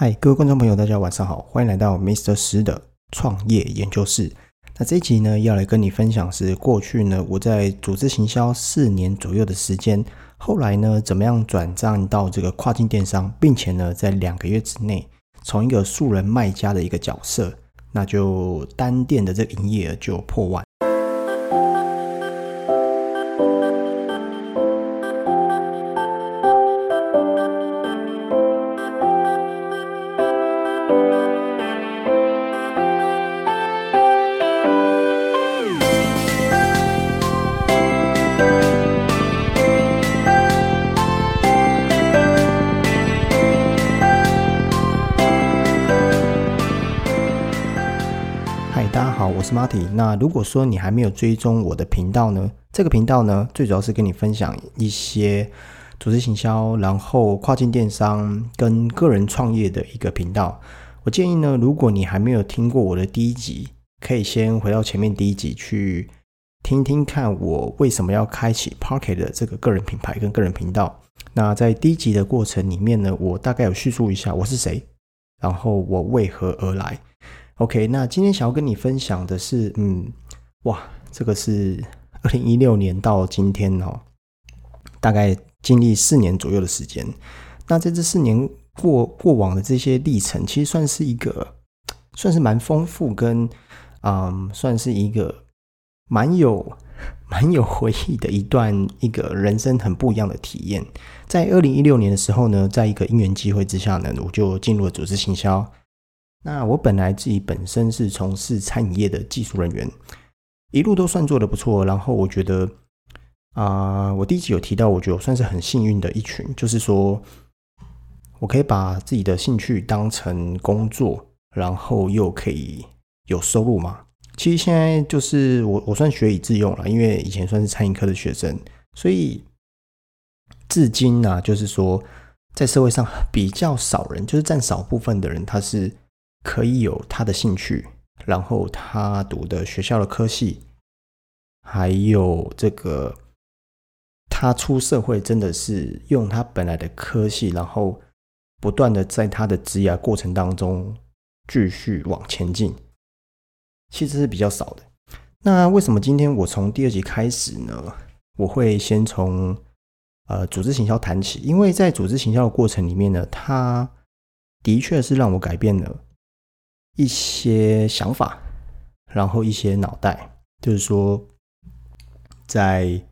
嗨，各位观众朋友，大家晚上好，欢迎来到 Mr. 十的创业研究室。那这一集呢，要来跟你分享是过去呢我在组织行销四年左右的时间，后来呢怎么样转战到这个跨境电商，并且呢在两个月之内，从一个素人卖家的一个角色，那就单店的这个营业额就破万。是 Marty。那如果说你还没有追踪我的频道呢，这个频道呢，最主要是跟你分享一些组织行销，然后跨境电商跟个人创业的一个频道。我建议呢，如果你还没有听过我的第一集，可以先回到前面第一集去听听看，我为什么要开启 Pocket 的这个个人品牌跟个人频道。那在第一集的过程里面呢，我大概有叙述一下我是谁，然后我为何而来。OK，那今天想要跟你分享的是，嗯，哇，这个是二零一六年到今天哦，大概经历四年左右的时间。那在这四年过过往的这些历程，其实算是一个，算是蛮丰富跟，嗯，算是一个蛮有 蛮有回忆的一段一个人生很不一样的体验。在二零一六年的时候呢，在一个因缘机会之下呢，我就进入了组织行销。那我本来自己本身是从事餐饮业的技术人员，一路都算做的不错。然后我觉得，啊，我第一集有提到，我觉得我算是很幸运的一群，就是说我可以把自己的兴趣当成工作，然后又可以有收入嘛。其实现在就是我我算学以致用了，因为以前算是餐饮科的学生，所以至今呢，就是说在社会上比较少人，就是占少部分的人，他是。可以有他的兴趣，然后他读的学校的科系，还有这个他出社会真的是用他本来的科系，然后不断的在他的职业过程当中继续往前进，其实是比较少的。那为什么今天我从第二集开始呢？我会先从呃组织行销谈起，因为在组织行销的过程里面呢，它的确是让我改变了。一些想法，然后一些脑袋，就是说，在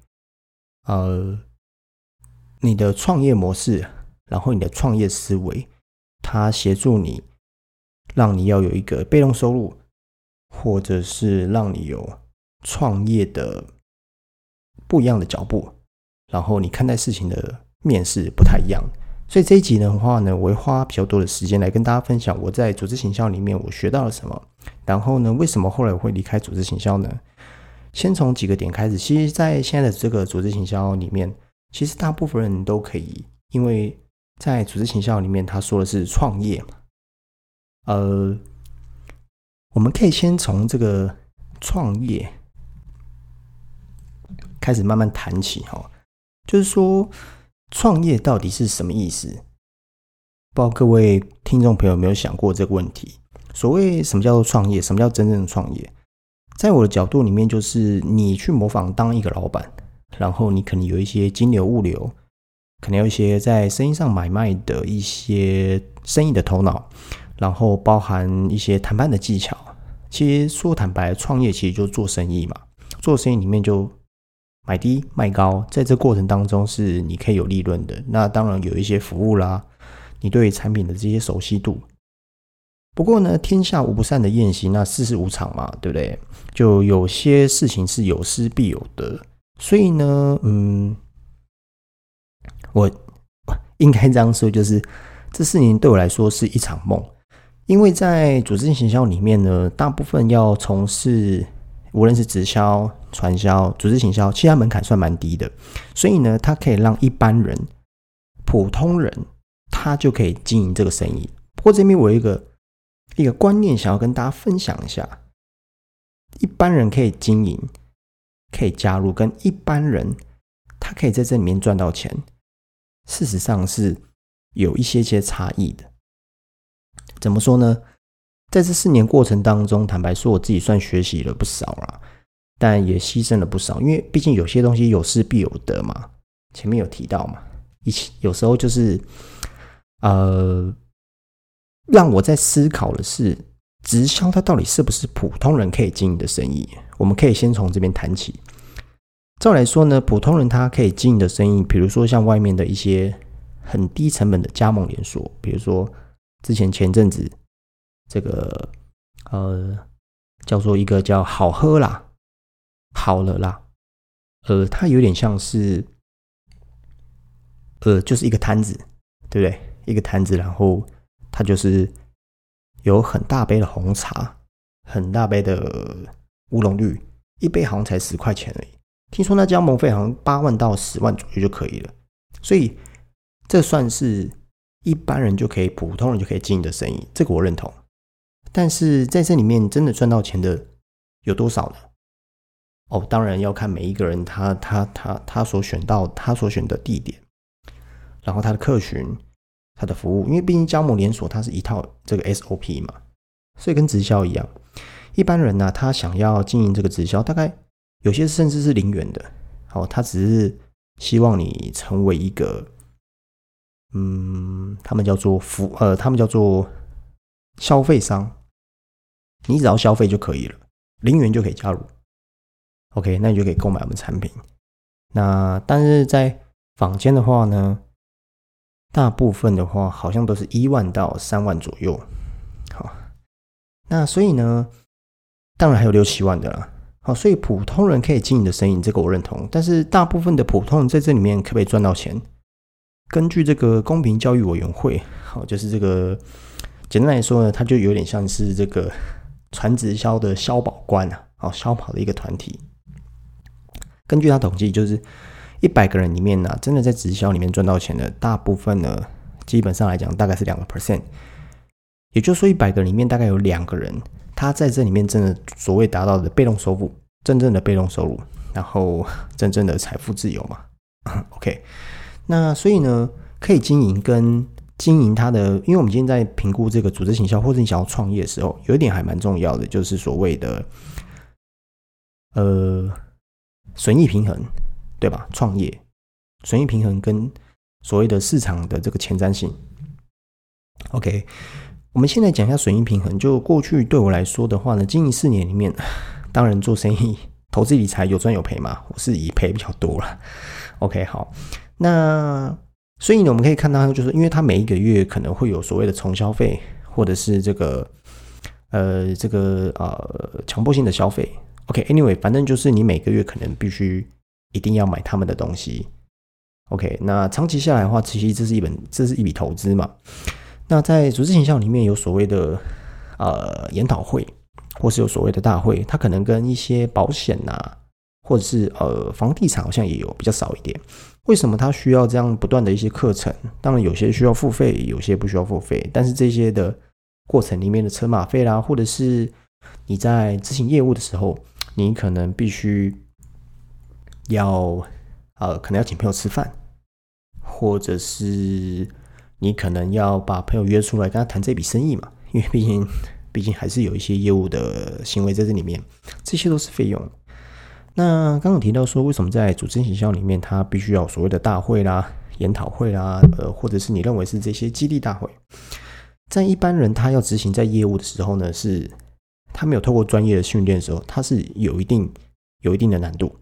呃你的创业模式，然后你的创业思维，它协助你，让你要有一个被动收入，或者是让你有创业的不一样的脚步，然后你看待事情的面是不太一样。所以这一集的话呢，我会花比较多的时间来跟大家分享我在组织行销里面我学到了什么。然后呢，为什么后来我会离开组织行销呢？先从几个点开始。其实，在现在的这个组织行销里面，其实大部分人都可以，因为在组织行销里面，他说的是创业嘛。呃，我们可以先从这个创业开始慢慢谈起哈，就是说。创业到底是什么意思？不知道各位听众朋友有没有想过这个问题？所谓什么叫做创业？什么叫真正的创业？在我的角度里面，就是你去模仿当一个老板，然后你可能有一些金流、物流，可能有一些在生意上买卖的一些生意的头脑，然后包含一些谈判的技巧。其实说坦白，创业其实就做生意嘛，做生意里面就。买低卖高，在这过程当中是你可以有利润的。那当然有一些服务啦，你对产品的这些熟悉度。不过呢，天下无不散的宴席，那世事无常嘛，对不对？就有些事情是有失必有得。所以呢，嗯，我 应该这样说，就是这四年对我来说是一场梦，因为在组织行销里面呢，大部分要从事。无论是直销、传销、组织行销，其他门槛算蛮低的，所以呢，它可以让一般人、普通人，他就可以经营这个生意。不过这边我有一个一个观念想要跟大家分享一下：一般人可以经营，可以加入，跟一般人他可以在这里面赚到钱，事实上是有一些些差异的。怎么说呢？在这四年过程当中，坦白说，我自己算学习了不少啦，但也牺牲了不少，因为毕竟有些东西有失必有得嘛。前面有提到嘛，一起有时候就是呃，让我在思考的是，直销它到底是不是普通人可以经营的生意？我们可以先从这边谈起。照来说呢，普通人他可以经营的生意，比如说像外面的一些很低成本的加盟连锁，比如说之前前阵子这个呃叫做一个叫好喝啦，好了啦，呃，它有点像是呃就是一个摊子，对不对？一个摊子，然后它就是有很大杯的红茶，很大杯的乌龙绿，一杯好像才十块钱而已。听说那加盟费好像八万到十万左右就可以了，所以这算是一般人就可以、普通人就可以经营的生意，这个我认同。但是在这里面真的赚到钱的有多少呢？哦，当然要看每一个人他他他他所选到他所选的地点，然后他的客群、他的服务，因为毕竟加盟连锁它是一套这个 SOP 嘛，所以跟直销一样，一般人呢他想要经营这个直销，大概。有些甚至是零元的，哦，他只是希望你成为一个，嗯，他们叫做服，呃，他们叫做消费商，你只要消费就可以了，零元就可以加入，OK，那你就可以购买我们产品。那但是在坊间的话呢，大部分的话好像都是一万到三万左右，好，那所以呢，当然还有六七万的啦。好，所以普通人可以经营的生意，这个我认同。但是大部分的普通人在这里面可不可以赚到钱？根据这个公平交易委员会，好，就是这个简单来说呢，它就有点像是这个传直销的消保官啊，哦，消保的一个团体。根据他统计，就是一百个人里面呢，真的在直销里面赚到钱的大部分呢，基本上来讲大概是两个 percent。也就是说，一百个里面大概有两个人。他在这里面真的所谓达到的被动收入，真正的被动收入，然后 真正的财富自由嘛？OK，那所以呢，可以经营跟经营它的，因为我们今天在评估这个组织行销或者你想要创业的时候，有一点还蛮重要的，就是所谓的呃损益平衡，对吧？创业损益平衡跟所谓的市场的这个前瞻性，OK。我们现在讲一下损益平衡。就过去对我来说的话呢，经营四年里面，当然做生意、投资理财有赚有赔嘛，我是以赔比较多了。OK，好，那所以呢，我们可以看到，就是因为它每一个月可能会有所谓的重消费，或者是这个呃这个呃强迫性的消费。OK，Anyway，反正就是你每个月可能必须一定要买他们的东西。OK，那长期下来的话，其实这是一本这是一笔投资嘛。那在组织形象里面有所谓的呃研讨会，或是有所谓的大会，它可能跟一些保险呐，或者是呃房地产好像也有比较少一点。为什么他需要这样不断的一些课程？当然有些需要付费，有些不需要付费。但是这些的过程里面的车马费啦，或者是你在执行业务的时候，你可能必须要呃可能要请朋友吃饭，或者是。你可能要把朋友约出来跟他谈这笔生意嘛？因为毕竟，毕竟还是有一些业务的行为在这里面，这些都是费用。那刚刚提到说，为什么在组织营销里面，它必须要所谓的大会啦、研讨会啦，呃，或者是你认为是这些激励大会，在一般人他要执行在业务的时候呢，是他没有透过专业的训练的时候，他是有一定有一定的难度，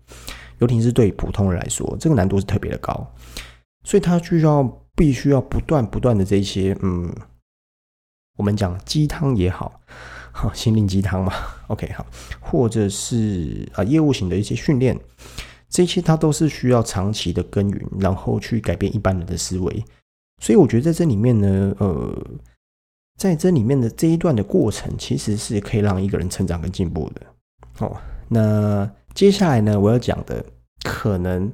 尤其是对普通人来说，这个难度是特别的高，所以他需要。必须要不断不断的这些，嗯，我们讲鸡汤也好，好心灵鸡汤嘛，OK 好，或者是啊业务型的一些训练，这些它都是需要长期的耕耘，然后去改变一般人的思维。所以我觉得在这里面呢，呃，在这里面的这一段的过程，其实是可以让一个人成长跟进步的。哦，那接下来呢，我要讲的可能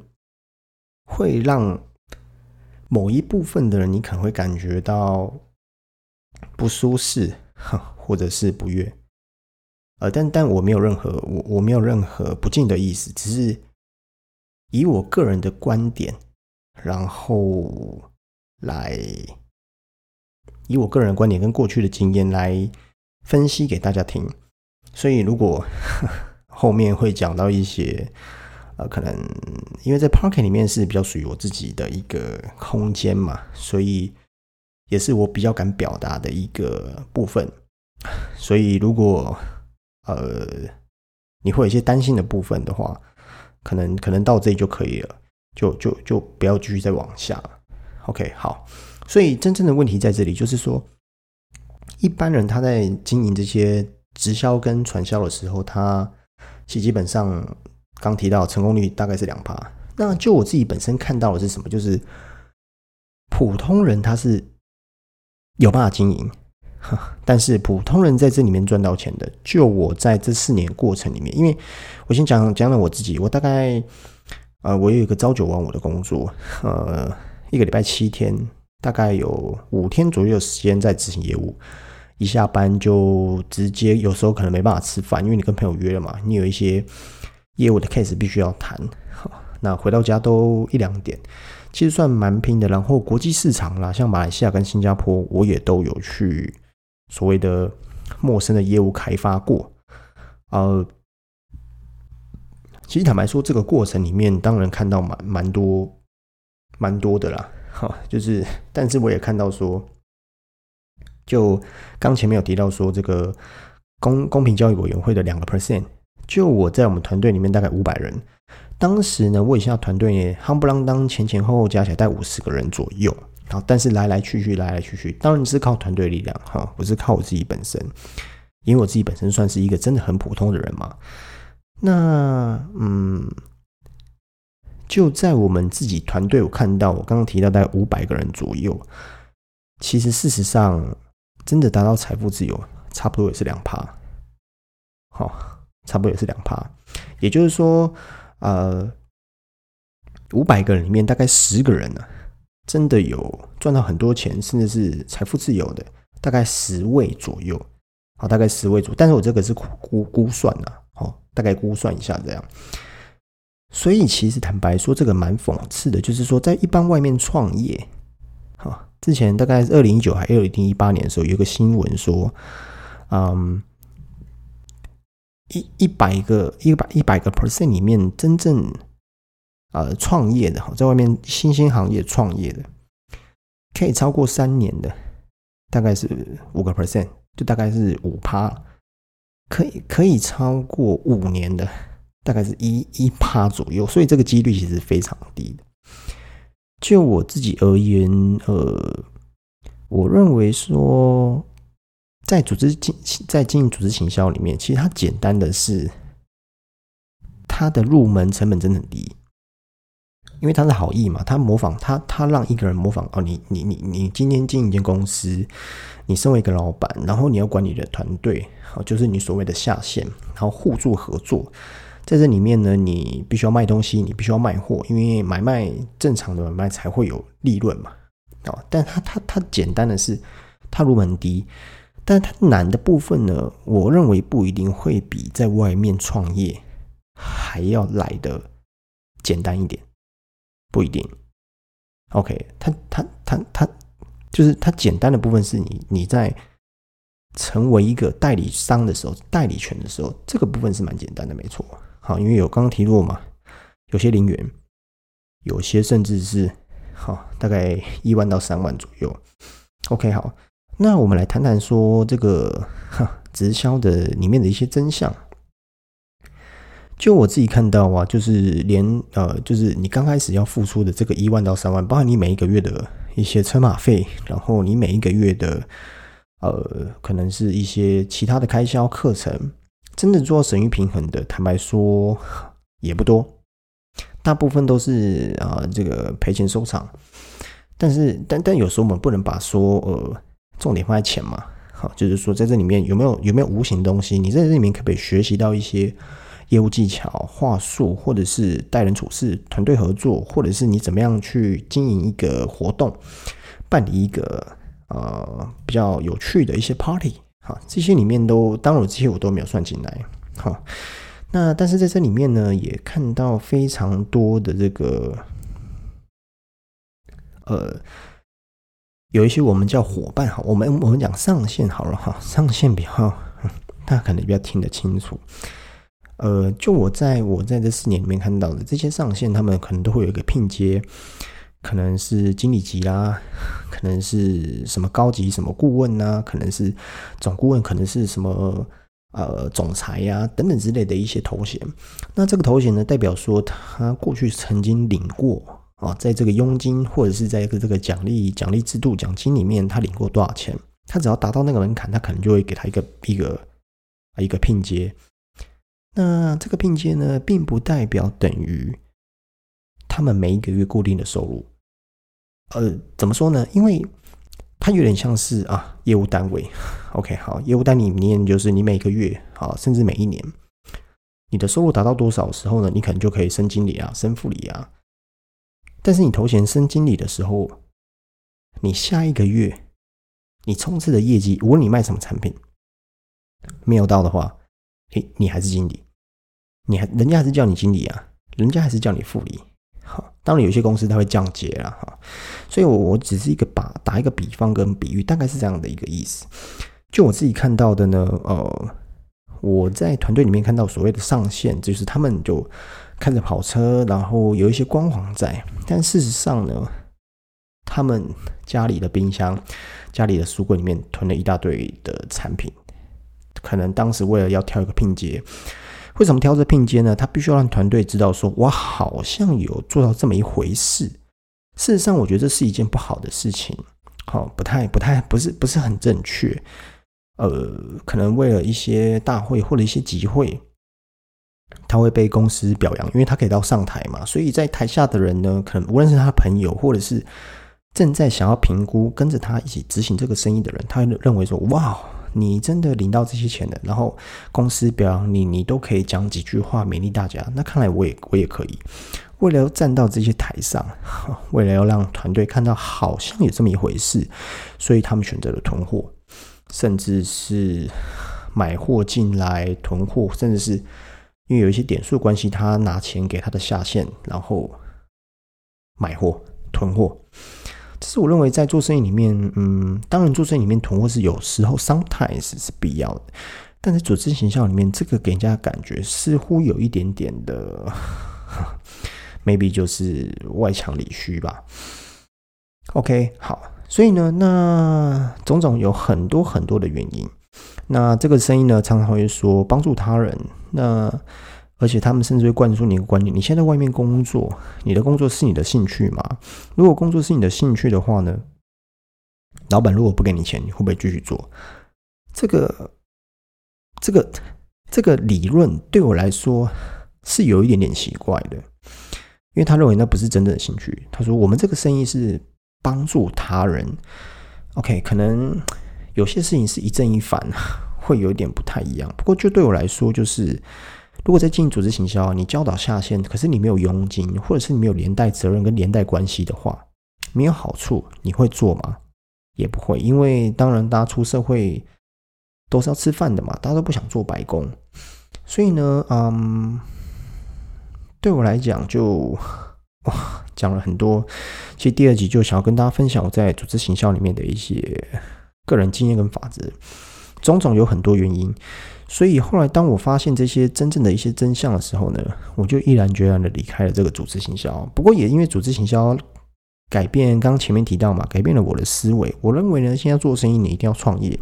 会让。某一部分的人，你可能会感觉到不舒适，哼 或者是不悦，呃，但但我没有任何我我没有任何不敬的意思，只是以我个人的观点，然后来以我个人的观点跟过去的经验来分析给大家听。所以如果 后面会讲到一些，呃，可能因为在 Parking 里面是比较属于我自己的一个空间嘛，所以也是我比较敢表达的一个部分。所以如果呃你会有一些担心的部分的话，可能可能到这里就可以了，就就就不要继续再往下。OK，好。所以真正的问题在这里，就是说，一般人他在经营这些直销跟传销的时候，他其实基本上刚提到成功率大概是两趴。那就我自己本身看到的是什么？就是普通人他是有办法经营，但是普通人在这里面赚到钱的，就我在这四年过程里面，因为我先讲讲了我自己，我大概呃，我有一个朝九晚五的工作，呃，一个礼拜七天。大概有五天左右的时间在执行业务，一下班就直接，有时候可能没办法吃饭，因为你跟朋友约了嘛，你有一些业务的 case 必须要谈，那回到家都一两点，其实算蛮拼的。然后国际市场啦，像马来西亚跟新加坡，我也都有去所谓的陌生的业务开发过，呃，其实坦白说，这个过程里面当然看到蛮蛮多蛮多的啦。哈，就是，但是我也看到说，就刚前面有提到说，这个公公平交易委员会的两个 percent，就我在我们团队里面大概五百人，当时呢，我以下团队夯不啷当前前后后加起来大概五十个人左右，好，但是来来去去，来来去去，当然是靠团队力量，哈，不是靠我自己本身，因为我自己本身算是一个真的很普通的人嘛，那嗯。就在我们自己团队，我看到我刚刚提到大概五百个人左右，其实事实上真的达到财富自由，差不多也是两趴，好，差不多也是两趴。也就是说，呃，五百个人里面大概十个人呢，真的有赚到很多钱，甚至是财富自由的，大概十位左右，好，大概十位左。但是我这个是估估算的，好，大概估算一下这样。所以其实坦白说，这个蛮讽刺的，就是说在一般外面创业，哈，之前大概二零一九还二零一八年的时候，有个新闻说，嗯，一一百个一百一百个 percent 里面，真正呃创业的哈，在外面新兴行业创业的，可以超过三年的，大概是五个 percent，就大概是五趴，可以可以超过五年的。大概是一一趴左右，所以这个几率其实非常低的。就我自己而言，呃，我认为说，在组织经在经营组织行销里面，其实它简单的是，它的入门成本真的很低，因为它是好意嘛，它模仿它，它让一个人模仿哦，你你你你今天经营一间公司，你身为一个老板，然后你要管理的团队，好，就是你所谓的下线，然后互助合作。在这里面呢，你必须要卖东西，你必须要卖货，因为买卖正常的买卖才会有利润嘛。啊，但它它它简单的是，它入门低，但它难的部分呢，我认为不一定会比在外面创业还要来的简单一点，不一定。OK，它它它它就是它简单的部分是你你在成为一个代理商的时候，代理权的时候，这个部分是蛮简单的，没错。好，因为有刚刚提过嘛，有些零元，有些甚至是好，大概一万到三万左右。OK，好，那我们来谈谈说这个 直销的里面的一些真相。就我自己看到啊，就是连呃，就是你刚开始要付出的这个一万到三万，包含你每一个月的一些车马费，然后你每一个月的呃，可能是一些其他的开销课程。真的做到省域平衡的，坦白说也不多，大部分都是啊这个赔钱收场。但是，但但有时候我们不能把说呃重点放在钱嘛，好，就是说在这里面有没有有没有无形东西？你在这里面可不可以学习到一些业务技巧、话术，或者是待人处事、团队合作，或者是你怎么样去经营一个活动，办理一个呃比较有趣的一些 party。好，这些里面都，当然这些我都没有算进来。好，那但是在这里面呢，也看到非常多的这个，呃，有一些我们叫伙伴哈，我们我们讲上线好了哈，上线比较 大家可能比较听得清楚。呃，就我在我在这四年里面看到的这些上线，他们可能都会有一个拼接，可能是经理级啦，可能是什么高级什么顾问呐，可能是总顾问，可能是什么呃总裁呀等等之类的一些头衔。那这个头衔呢，代表说他过去曾经领过啊，在这个佣金或者是在一个这个奖励奖励制度奖金里面，他领过多少钱？他只要达到那个门槛，他可能就会给他一个一个一个聘阶。那这个聘阶呢，并不代表等于他们每一个月固定的收入。呃，怎么说呢？因为它有点像是啊，业务单位。OK，好，业务单里面就是你每个月啊，甚至每一年，你的收入达到多少时候呢？你可能就可以升经理啊，升副理啊。但是你头衔升经理的时候，你下一个月你冲刺的业绩，无论你卖什么产品，没有到的话。嘿，你还是经理，你还人家还是叫你经理啊，人家还是叫你副理。好，当然有些公司它会降阶了哈，所以我我只是一个把打一个比方跟比喻，大概是这样的一个意思。就我自己看到的呢，呃，我在团队里面看到所谓的上线，就是他们就开着跑车，然后有一些光环在，但事实上呢，他们家里的冰箱、家里的书柜里面囤了一大堆的产品。可能当时为了要挑一个拼接，为什么挑这拼接呢？他必须要让团队知道说，我好像有做到这么一回事。事实上，我觉得这是一件不好的事情，好，不太、不太、不是、不是很正确。呃，可能为了一些大会或者一些集会，他会被公司表扬，因为他可以到上台嘛。所以在台下的人呢，可能无论是他的朋友，或者是正在想要评估跟着他一起执行这个生意的人，他会认为说，哇。你真的领到这些钱了，然后公司表扬你，你都可以讲几句话勉励大家。那看来我也 我也可以，为了要站到这些台上，为了要让团队看到好像有这么一回事，所以他们选择了囤货，甚至是买货进来囤货，甚至是因为有一些点数关系，他拿钱给他的下线，然后买货囤货。这是我认为在做生意里面，嗯，当然做生意里面囤货是有时候 sometimes 是必要的，但在组织形象里面，这个给人家感觉似乎有一点点的，maybe 就是外强里虚吧。OK，好，所以呢，那种种有很多很多的原因，那这个生意呢，常常会说帮助他人，那。而且他们甚至会灌输你一个观念：你现在外面工作，你的工作是你的兴趣吗？如果工作是你的兴趣的话呢，老板如果不给你钱，你会不会继续做？这个、这个、这个理论对我来说是有一点点奇怪的，因为他认为那不是真正的兴趣。他说：“我们这个生意是帮助他人。”OK，可能有些事情是一正一反，会有点不太一样。不过就对我来说，就是。如果在经营组织行销，你教导下线，可是你没有佣金，或者是你没有连带责任跟连带关系的话，没有好处，你会做吗？也不会，因为当然大家出社会都是要吃饭的嘛，大家都不想做白工，所以呢，嗯，对我来讲就哇讲了很多。其实第二集就想要跟大家分享我在组织行销里面的一些个人经验跟法则，种种有很多原因。所以后来，当我发现这些真正的一些真相的时候呢，我就毅然决然的离开了这个组织行销。不过也因为组织行销改变，刚前面提到嘛，改变了我的思维。我认为呢，现在做生意你一定要创业，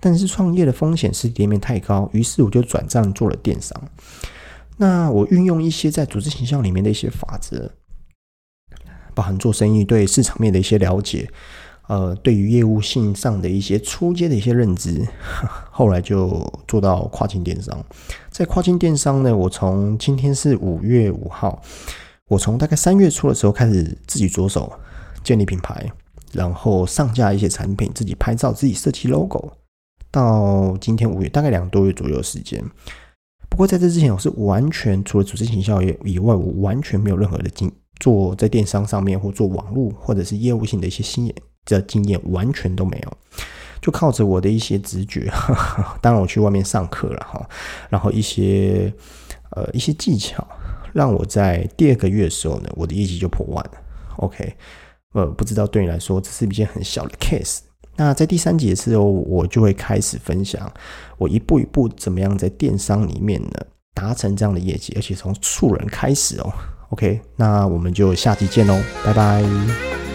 但是创业的风险是店面太高，于是我就转战做了电商。那我运用一些在组织行销里面的一些法则，包含做生意对市场面的一些了解。呃，对于业务性上的一些初阶的一些认知，后来就做到跨境电商。在跨境电商呢，我从今天是五月五号，我从大概三月初的时候开始自己着手建立品牌，然后上架一些产品，自己拍照，自己设计 logo，到今天五月，大概两个多月左右的时间。不过在这之前，我是完全除了组织营销业以外，我完全没有任何的经做在电商上面或做网络或者是业务性的一些新的经验完全都没有，就靠着我的一些直觉，当然我去外面上课了哈，然后一些呃一些技巧，让我在第二个月的时候呢，我的业绩就破万了。OK，呃，不知道对你来说这是一件很小的 case。那在第三节的时候，我就会开始分享我一步一步怎么样在电商里面呢达成这样的业绩，而且从素人开始哦。OK，那我们就下期见喽，拜拜。